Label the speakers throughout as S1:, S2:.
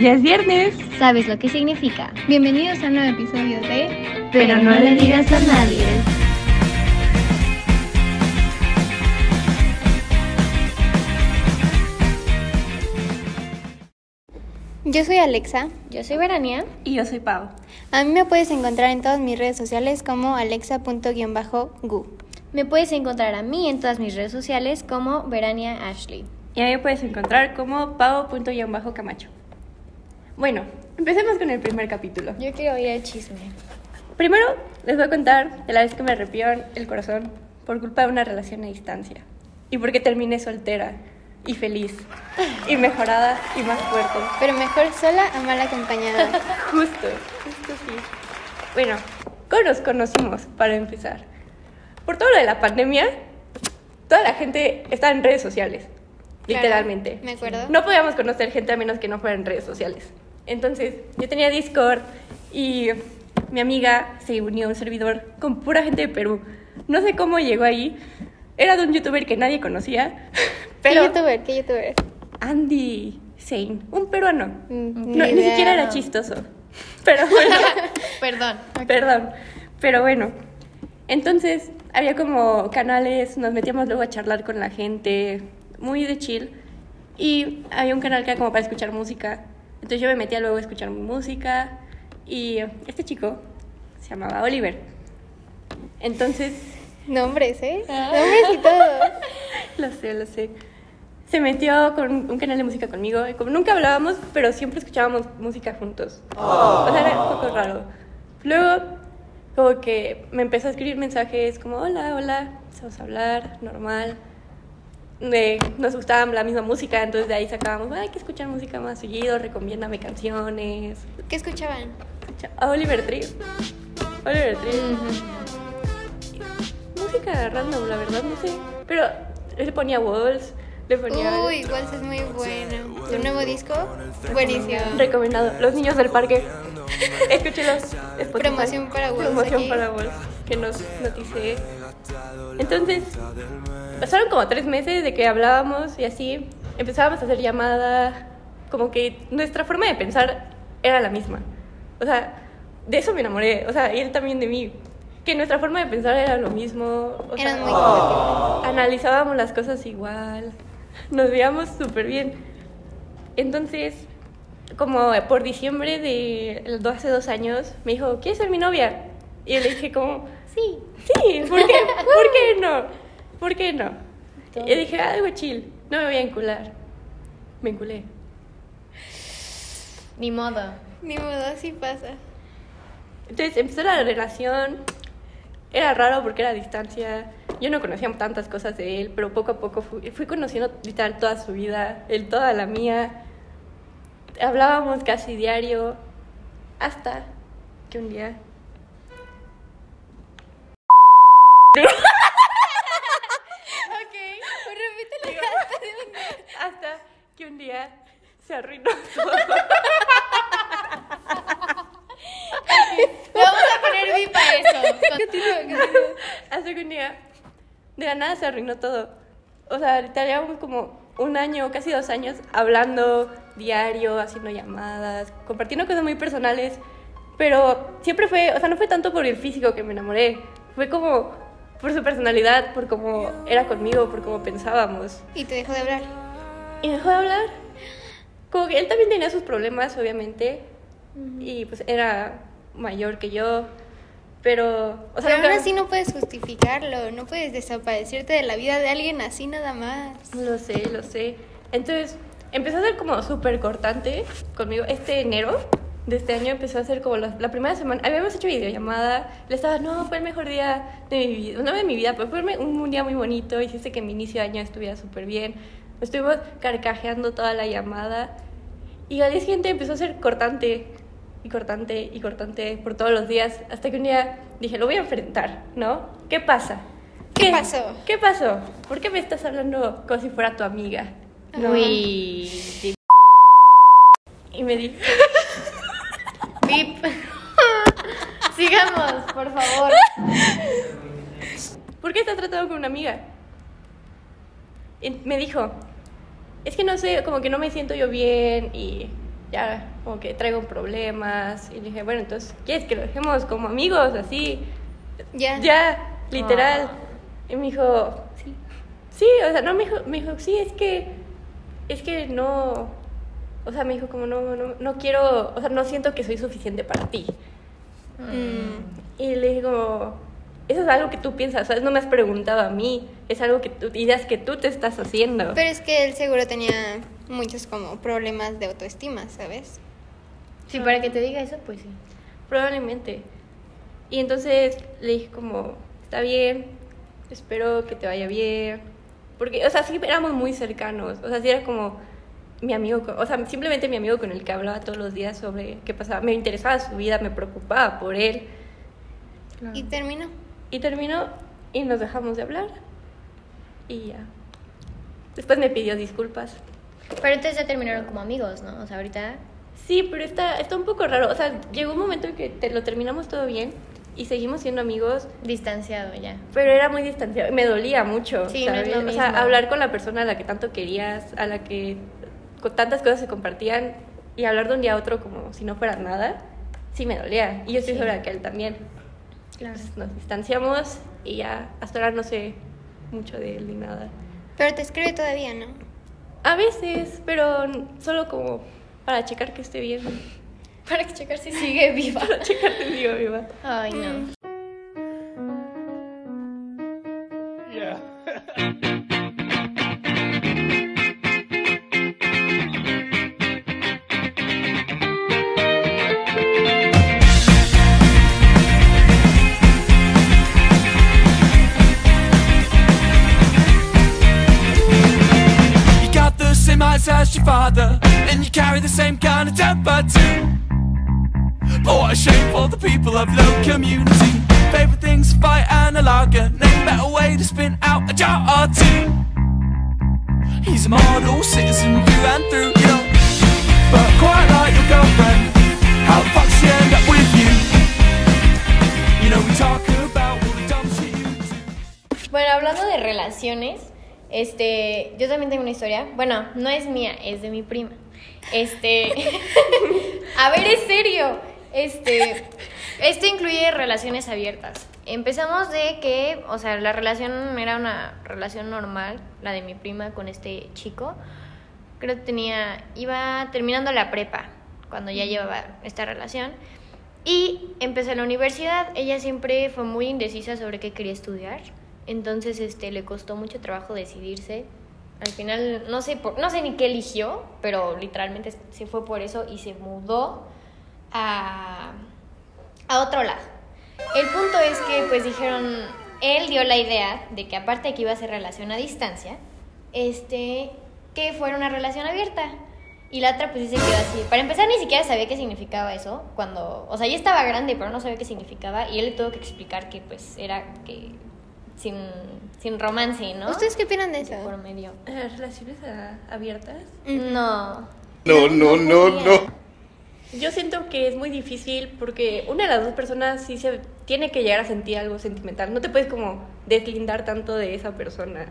S1: Ya es viernes.
S2: ¿Sabes lo que significa?
S3: Bienvenidos a un nuevo episodio de
S2: Pero no le digas a nadie.
S3: Yo soy Alexa.
S2: Yo soy Verania.
S1: Y yo soy Pau.
S3: A mí me puedes encontrar en todas mis redes sociales como alexa.gu.
S2: Me puedes encontrar a mí en todas mis redes sociales como Verania Ashley.
S1: Y a mí me puedes encontrar como pavo.camacho. Bueno, empecemos con el primer capítulo.
S2: Yo quiero oír el chisme.
S1: Primero les voy a contar de la vez que me rompieron el corazón por culpa de una relación a distancia. Y porque terminé soltera y feliz y mejorada y más fuerte.
S3: Pero mejor sola a mal acompañada.
S1: Justo, justo sí. Bueno, ¿cómo nos conocimos para empezar? Por todo lo de la pandemia, toda la gente estaba en redes sociales,
S3: Claro,
S1: literalmente.
S3: me acuerdo.
S1: No podíamos conocer gente a menos que no fuera en redes sociales. Entonces, yo tenía Discord y mi amiga se unió a un servidor con pura gente de Perú. No sé cómo llegó ahí. Era de un youtuber que nadie conocía, pero
S3: ¿Qué youtuber? ¿Qué youtuber?
S1: Andy Zane, un peruano.
S3: Mm,
S1: No,
S3: ni
S1: ni siquiera era chistoso. Pero bueno,
S2: Perdón.
S1: perdón. Pero bueno. Entonces, había como canales, nos metíamos luego a charlar con la gente, muy de chill. Y había un canal que era como para escuchar música. Entonces yo me metía luego a escuchar música. Y este chico se llamaba Oliver. Entonces,
S3: Nombres, ¿eh? Nombres y todo.
S1: lo sé, lo sé. Se metió con un canal de música conmigo. Y como nunca hablábamos, pero siempre escuchábamos música juntos. O sea, era un poco raro. Luego, como que me empezó a escribir mensajes como, hola, hola, vamos a hablar, normal. Eh, nos gustaba la misma música, entonces de ahí sacábamos, "Ay, hay que escuchar música más seguido, recomiéndame canciones.
S3: ¿Qué escuchaban?
S1: A Oliver Tree. Oliver Tree. Música random, la verdad, no sé. Pero él le ponía Walls, le ponía...
S3: Uy, Waltz es muy bueno. ¿Tu nuevo disco? Buenísimo.
S1: Recomendado. Los niños del parque. Escúchelos. Spotify.
S3: Promoción para Walls
S1: Promoción
S3: aquí.
S1: para Walls. Que nos notice. Entonces, pasaron como tres meses de que hablábamos y así. Empezábamos a hacer llamadas. Como que nuestra forma de pensar era la misma. O sea, de eso me enamoré. O sea, y él también de mí. Que nuestra forma de pensar era lo mismo. O sea,
S3: Eran muy compatibles.
S1: analizábamos las cosas igual, nos veíamos súper bien. Entonces, como por diciembre de hace dos años, me dijo, ¿quieres ser mi novia? Y yo le dije como,
S2: Sí.
S1: sí, ¿por qué, ¿por qué no? ¿Por qué no? Y dije, algo chill, no me voy a encular. Me enculé.
S2: Ni modo.
S3: Ni modo, así pasa.
S1: Entonces empezó la relación. Era raro porque era a distancia. Yo no conocía tantas cosas de él, pero poco a poco fui, fui conociendo literal toda su vida, él toda la mía. Hablábamos casi diario hasta que un día.
S3: Ok, repítelo
S1: Hasta que un día se arruinó todo.
S2: Le vamos a poner VIP a eso.
S3: Continúa, continúa.
S1: Hasta que un día de la nada se arruinó todo. O sea, llevamos como un año, casi dos años, hablando diario, haciendo llamadas, compartiendo cosas muy personales. Pero siempre fue, o sea, no fue tanto por el físico que me enamoré. Fue como por su personalidad, por cómo era conmigo, por cómo pensábamos.
S3: Y te dejó de hablar.
S1: Y me dejó de hablar. Como que él también tenía sus problemas, obviamente. Y pues era mayor que yo. Pero, o sea,
S3: Pero aún así no puedes justificarlo, no puedes desaparecerte de la vida de alguien así nada más.
S1: Lo sé, lo sé. Entonces, empezó a ser como súper cortante conmigo. Este enero de este año empezó a ser como la, la primera semana. Habíamos hecho videollamada. Le estaba, no, fue el mejor día de mi vida. No de mi vida, pero fue un, un día muy bonito. Hiciste que mi inicio de año estuviera súper bien. Estuvimos carcajeando toda la llamada. Y al día siguiente empezó a ser cortante y cortante y cortante por todos los días. Hasta que un día dije, lo voy a enfrentar, ¿no? ¿Qué pasa?
S3: ¿Qué pasó?
S1: ¿Qué pasó? ¿Por qué me estás hablando como si fuera tu amiga? ¿No?
S2: Uy.
S1: Y me dijo,
S2: VIP. Sigamos, por favor.
S1: ¿por qué estás tratando con una amiga? Y me dijo, es que no sé, como que no me siento yo bien y ya como que traigo problemas. Y le dije, bueno, entonces, ¿quieres que lo dejemos como amigos, así?
S3: Ya.
S1: Ya, literal.
S2: Ah.
S1: Y me dijo, sí. Sí, o sea, no, me dijo, me dijo, sí, es que, es que no, o sea, me dijo como, no, no, no quiero, o sea, no siento que soy suficiente para ti.
S3: Mm.
S1: Y le dije como, eso es algo que tú piensas, ¿sabes? No me has preguntado a mí, es algo que tú, ideas que tú te estás haciendo.
S3: Pero es que él seguro tenía muchos como problemas de autoestima, ¿sabes?
S2: Sí, para que te diga eso, pues sí.
S1: Probablemente. Y entonces le dije como, está bien, espero que te vaya bien. Porque, o sea, sí éramos muy cercanos. O sea, sí era como mi amigo, con- o sea, simplemente mi amigo con el que hablaba todos los días sobre qué pasaba. Me interesaba su vida, me preocupaba por él.
S3: Y terminó.
S1: Y terminó y nos dejamos de hablar. Y ya. Después me pidió disculpas.
S2: Pero entonces ya terminaron como amigos, ¿no? O sea, ahorita...
S1: Sí, pero está, está un poco raro. O sea, llegó un momento en que te lo terminamos todo bien y seguimos siendo amigos,
S2: Distanciado ya.
S1: pero era muy distanciado. Me dolía mucho.
S2: Sí, no es
S1: ¿sabes?
S2: lo
S1: O sea,
S2: mismo.
S1: hablar con la persona a la que tanto querías, a la que con tantas cosas se compartían y hablar de un día a otro como si no fuera nada, sí me dolía. Y yo estoy
S2: Sí.
S1: segura que él también.
S2: Claro.
S1: Pues nos distanciamos y ya hasta ahora no sé mucho de él ni nada.
S3: Pero te escribe todavía, ¿no?
S1: A veces, pero solo como para checar que esté bien.
S2: Para que checar si sigue viva.
S1: Para checar que digo viva.
S2: Ay, no.
S3: Mm.
S4: Yeah.
S5: same kind of temper too. A shame for the people of low community. Favorite things, fight and a lager. Name better way to spin out a jar or two. He's a model citizen through and through, you know. But quite like your girlfriend, how the fuck she end up with you? You know we talk about all the dumb shit you do.
S2: Bueno, hablando de relaciones, este, yo también tengo una historia. Bueno, no es mía, es de mi prima. Este, a ver, es serio. Este, esto incluye relaciones abiertas. Empezamos de que, o sea, la relación era una relación normal, la de mi prima con este chico. Creo que tenía, iba terminando la prepa cuando ya llevaba esta relación. Y empecé la universidad. Ella siempre fue muy indecisa sobre qué quería estudiar. Entonces este, le costó mucho trabajo decidirse. Al final, no sé, por, no sé ni qué eligió, pero literalmente se fue por eso y se mudó a, a otro lado. El punto es que pues dijeron, él dio la idea de que aparte de que iba a ser relación a distancia, este, que fuera una relación abierta. Y la otra pues sí se quedó así. Para empezar ni siquiera sabía qué significaba eso, cuando, o sea, ya estaba grande, pero no sabía qué significaba y él le tuvo que explicar que pues era que sin, sin romance, ¿no?
S3: ¿Ustedes qué opinan de eso?
S2: Por medio.
S1: Eh, ¿Relaciones abiertas?
S2: No.
S4: No, no, no, no.
S1: Yo siento que es muy difícil porque una de las dos personas sí se tiene que llegar a sentir algo sentimental. No te puedes como deslindar tanto de esa persona.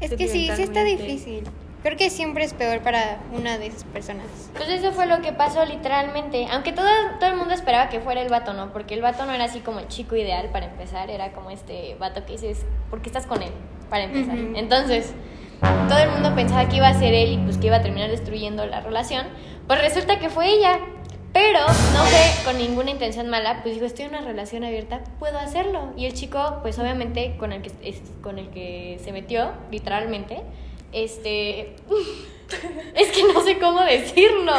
S3: Es que sí, sí está difícil. Creo que siempre es peor para una de esas personas.
S2: Pues eso fue lo que pasó literalmente. Aunque todo, todo el mundo esperaba que fuera el vato, ¿no? Porque el vato no era así como el chico ideal para empezar. Era como este vato que dices, ¿por qué estás con él? Para empezar.
S3: Ujú.
S2: Entonces, todo el mundo pensaba que iba a ser él y pues que iba a terminar destruyendo la relación. Pues resulta que fue ella. Pero no fue con ninguna intención mala, pues dijo, estoy en una relación abierta, puedo hacerlo. Y el chico, pues obviamente con el que, con el que se metió, literalmente, este... es que no sé cómo decirlo.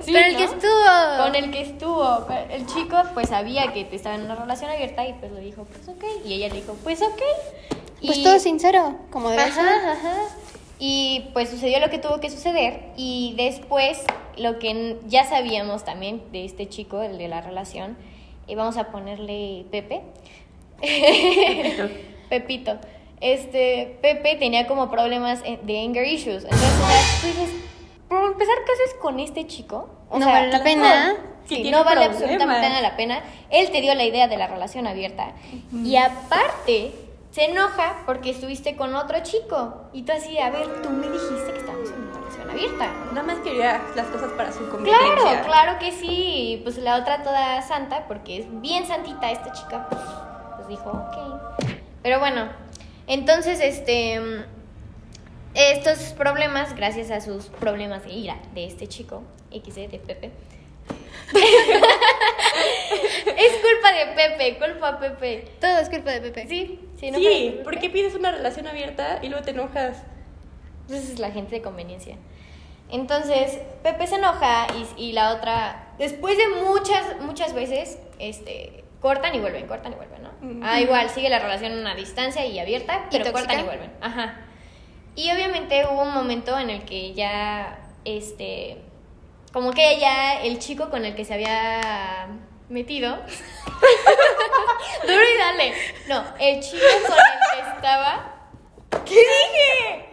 S2: Sí,
S3: Pero el que estuvo.
S2: Con el que estuvo. El chico pues sabía que estaba en una relación abierta y pues le dijo, pues ok. Y ella le dijo, pues ok.
S3: Pues
S2: Y-
S3: todo sincero, como debe ser.
S2: Ajá, ajá. Y pues sucedió lo que tuvo que suceder y después lo que ya sabíamos también de este chico, el de la relación, y vamos a ponerle Pepe. Pepito. Este, Pepe tenía como problemas en- de anger issues. Entonces, tú dices, por empezar, ¿qué haces con este chico? O
S3: No
S2: sea,
S3: vale la pena.
S2: no,
S1: Sí, tiene
S2: no vale absolutamente nada la pena. Él te dio la idea de la relación abierta. Y aparte, se enoja porque estuviste con otro chico. Y tú así, a ver, tú me dijiste que estábamos en una relación abierta.
S1: Nada más quería las cosas para su conveniencia.
S2: Claro, claro que sí. Pues la otra toda santa, porque es bien santita esta chica, pues, pues dijo, ok. Pero bueno, entonces, este, estos problemas, gracias a sus problemas de ira de este chico, XD de Pepe, es culpa de Pepe, culpa a Pepe.
S3: Todo es culpa de Pepe.
S2: Sí, sí, no
S1: Sí, ¿por qué pides una relación abierta y luego te enojas?
S2: Entonces es la gente de conveniencia. Entonces, Pepe se enoja y, y la otra, después de muchas, muchas veces, este, cortan y vuelven, cortan y vuelven, ¿no?
S1: Ujú.
S2: Ah, igual, sigue la relación a una distancia y abierta, pero cortan y vuelven. Ajá. Y obviamente hubo un momento en el que ya, este, como que ya el chico con el que se había metido, duro y dale, no, el chico con el que estaba, ¿qué dije?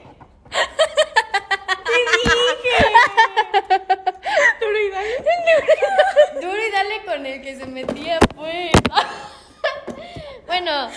S2: Duro y dale con el que se metía, pues. bueno,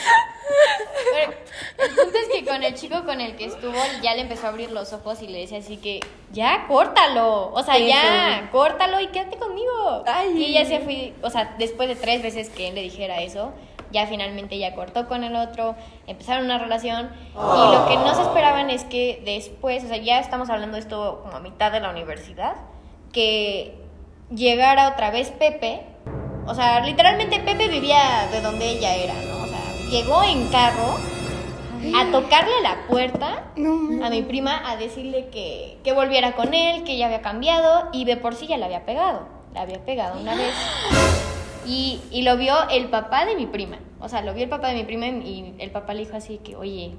S2: el punto es que con el chico con el que estuvo ya le empezó a abrir los ojos y le decía así que, ya, córtalo. O sea, ya,
S1: Eso.
S2: córtalo y quédate conmigo.
S1: Ay.
S2: Y ella se fue, o sea, después de tres veces que él le dijera eso, ya finalmente ella cortó con el otro, empezaron una relación. Y lo que no se esperaban es que después, o sea, ya estamos hablando de esto como a mitad de la universidad, que llegara otra vez Pepe. O sea, literalmente Pepe vivía de donde ella era, ¿no? O sea, llegó en carro a tocarle la puerta
S3: No,
S2: a mi prima a decirle que, que volviera con él, que ya había cambiado y de por sí ya la había pegado. La había pegado una vez. Y, y lo vio el papá de mi prima. O sea, lo vio el papá de mi prima y el papá le dijo así que, oye,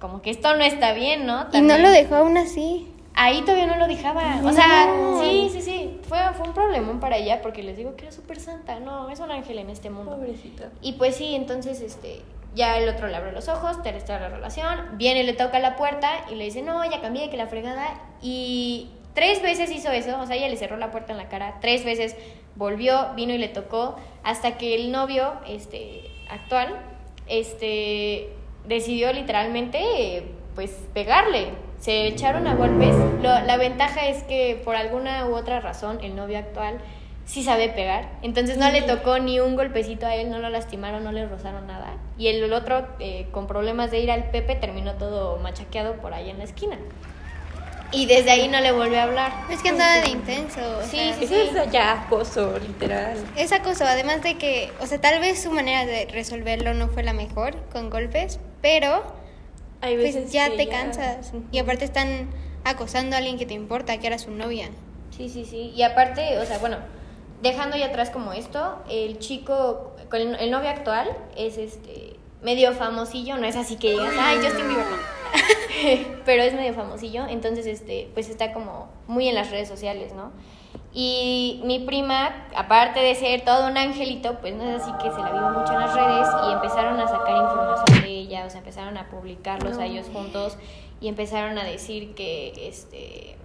S2: como que esto no está bien, ¿no?
S3: Y no lo dejó aún así.
S2: Ahí todavía no lo dejaba. O sea, sí, sí, sí. Fue, fue un problemón para ella porque les digo que era súper santa. No, es un ángel en este mundo.
S1: Pobrecita.
S2: Y pues sí, entonces este, ya el otro le abre los ojos, te restaura la relación, viene, le toca la puerta y le dice, no, ya cambié, que la fregada. Y tres veces hizo eso, o sea, ella le cerró la puerta en la cara, tres veces volvió, vino y le tocó, hasta que el novio este, actual este, decidió literalmente eh, pues pegarle. Se echaron a golpes. Lo- la ventaja es que por alguna u otra razón el novio actual sí sabe pegar. Entonces no le tocó ni un golpecito a él, no lo lastimaron, no le rozaron nada. Y el otro, eh, con problemas de ir al Pepe, terminó todo machaqueado por ahí en la esquina. Y desde ahí no le volvió a hablar.
S3: Es que andaba de intenso. o
S2: Sí,
S3: sea,
S2: sí,
S1: Eso es ya acoso, literal.
S3: Es acoso, además de que, o sea, tal vez su manera de resolverlo no fue la mejor con golpes, pero
S1: Hay veces
S3: pues ya
S1: que
S3: te cansas. Y aparte están acosando a alguien que te importa, que era su novia.
S2: Sí, sí, sí. Y aparte, o sea, bueno, dejando ya atrás como esto, el chico, con el, el novio actual es este medio famosillo, no es así que digas, ay, Justin Bieber, no. Pero es medio famosillo, entonces este, pues está como muy en las redes sociales, ¿no? Y mi prima, aparte de ser todo un angelito, pues no es así que se la vive mucho en las redes y empezaron a sacar información de ella, o sea, empezaron a publicarlos a ellos juntos y empezaron a decir que este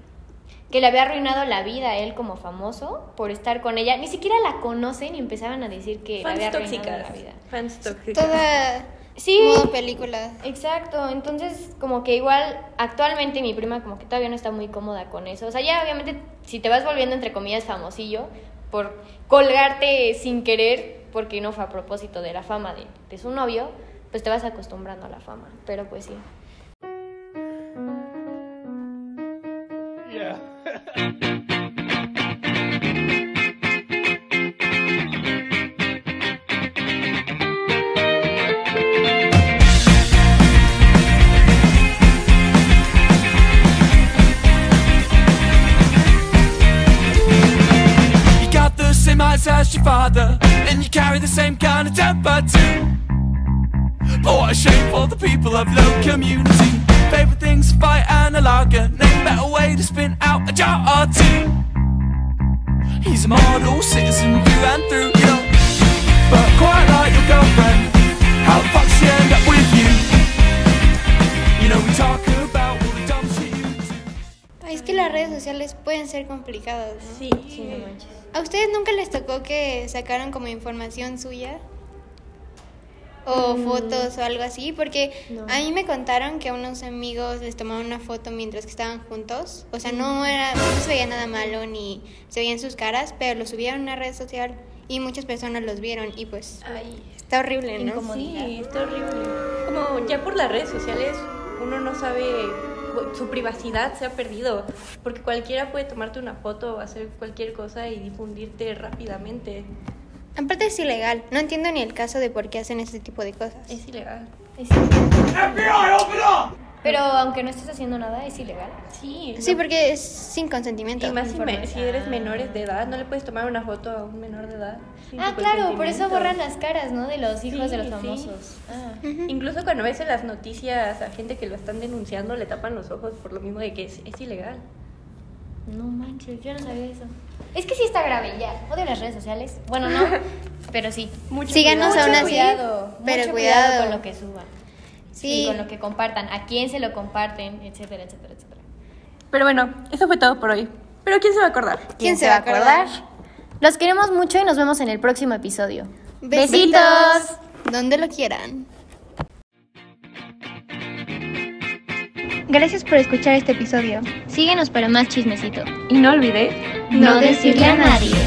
S2: que le había arruinado la vida a él como famoso por estar con ella. Ni siquiera la conocen y empezaban a decir que le
S1: Fans
S2: había arruinado
S1: tóxicas.
S2: la vida.
S1: Fans tóxicas.
S3: Toda
S2: Sí.
S3: modo película.
S2: Exacto, entonces como que igual actualmente mi prima como que todavía no está muy cómoda con eso. O sea, ya obviamente si te vas volviendo entre comillas famosillo por colgarte sin querer, porque no fue a propósito de la fama de, de su novio, pues te vas acostumbrando a la fama. Pero pues sí.
S5: Community. Favorite things, fight and a lager. Name a better way to spin out a jar or two. He's a model citizen through and through, you know. But quite like your girlfriend, how the fuck she end up with you? You know, we talk about all the dumb shit you do.
S3: Ay, es que las redes sociales pueden ser complicadas. ¿no?
S1: Sí,
S2: Sí, no manches.
S3: ¿A ustedes nunca les tocó que sacaron como información suya? O fotos o algo así, porque
S2: No.
S3: a mí me contaron que a unos amigos les tomaron una foto mientras que estaban juntos, o sea, no era no se veía nada malo ni se veían sus caras, pero lo subieron a una red social y muchas personas los vieron y pues
S1: Ay,
S3: está horrible, ¿no?
S1: Sí, está horrible. Como ya por las redes sociales uno no sabe, su privacidad se ha perdido, porque cualquiera puede tomarte una foto o hacer cualquier cosa y difundirte rápidamente.
S3: Aparte es ilegal, no entiendo ni el caso de por qué hacen ese tipo de cosas.
S1: Es ilegal.
S2: Es- Pero aunque no estés haciendo nada, es ilegal.
S1: Sí,
S3: Sí,
S1: no-
S3: porque es sin consentimiento.
S1: y más si, me- si eres menores de edad, no le puedes tomar una foto a un menor de edad.
S2: Ah, claro, por eso borran las caras, ¿no? De los hijos de los
S1: Sí, sí.
S2: famosos. Ah.
S1: Incluso cuando ves en las noticias a gente que lo están denunciando, le tapan los ojos por lo mismo de que es, es ilegal.
S2: No manches, yo no sabía eso. Es que sí está grave ya. Odio las redes sociales. Bueno, no, pero sí.
S1: Mucho
S3: Síganos aún
S2: Mucho
S3: así,
S2: cuidado,
S3: pero
S2: mucho
S3: cuidado.
S2: con lo que suban.
S3: Sí.
S2: Y con lo que compartan, a quién se lo comparten, etcétera, etcétera, etcétera.
S1: Pero bueno, eso fue todo por hoy. Pero ¿quién se va a acordar?
S3: ¿Quién se va a acordar?
S2: Los queremos mucho y nos vemos en el próximo episodio.
S3: Besitos. Donde lo quieran. Gracias por escuchar este episodio.
S2: Síguenos para más chismecito.
S1: Y no olvides
S2: No decirle a nadie.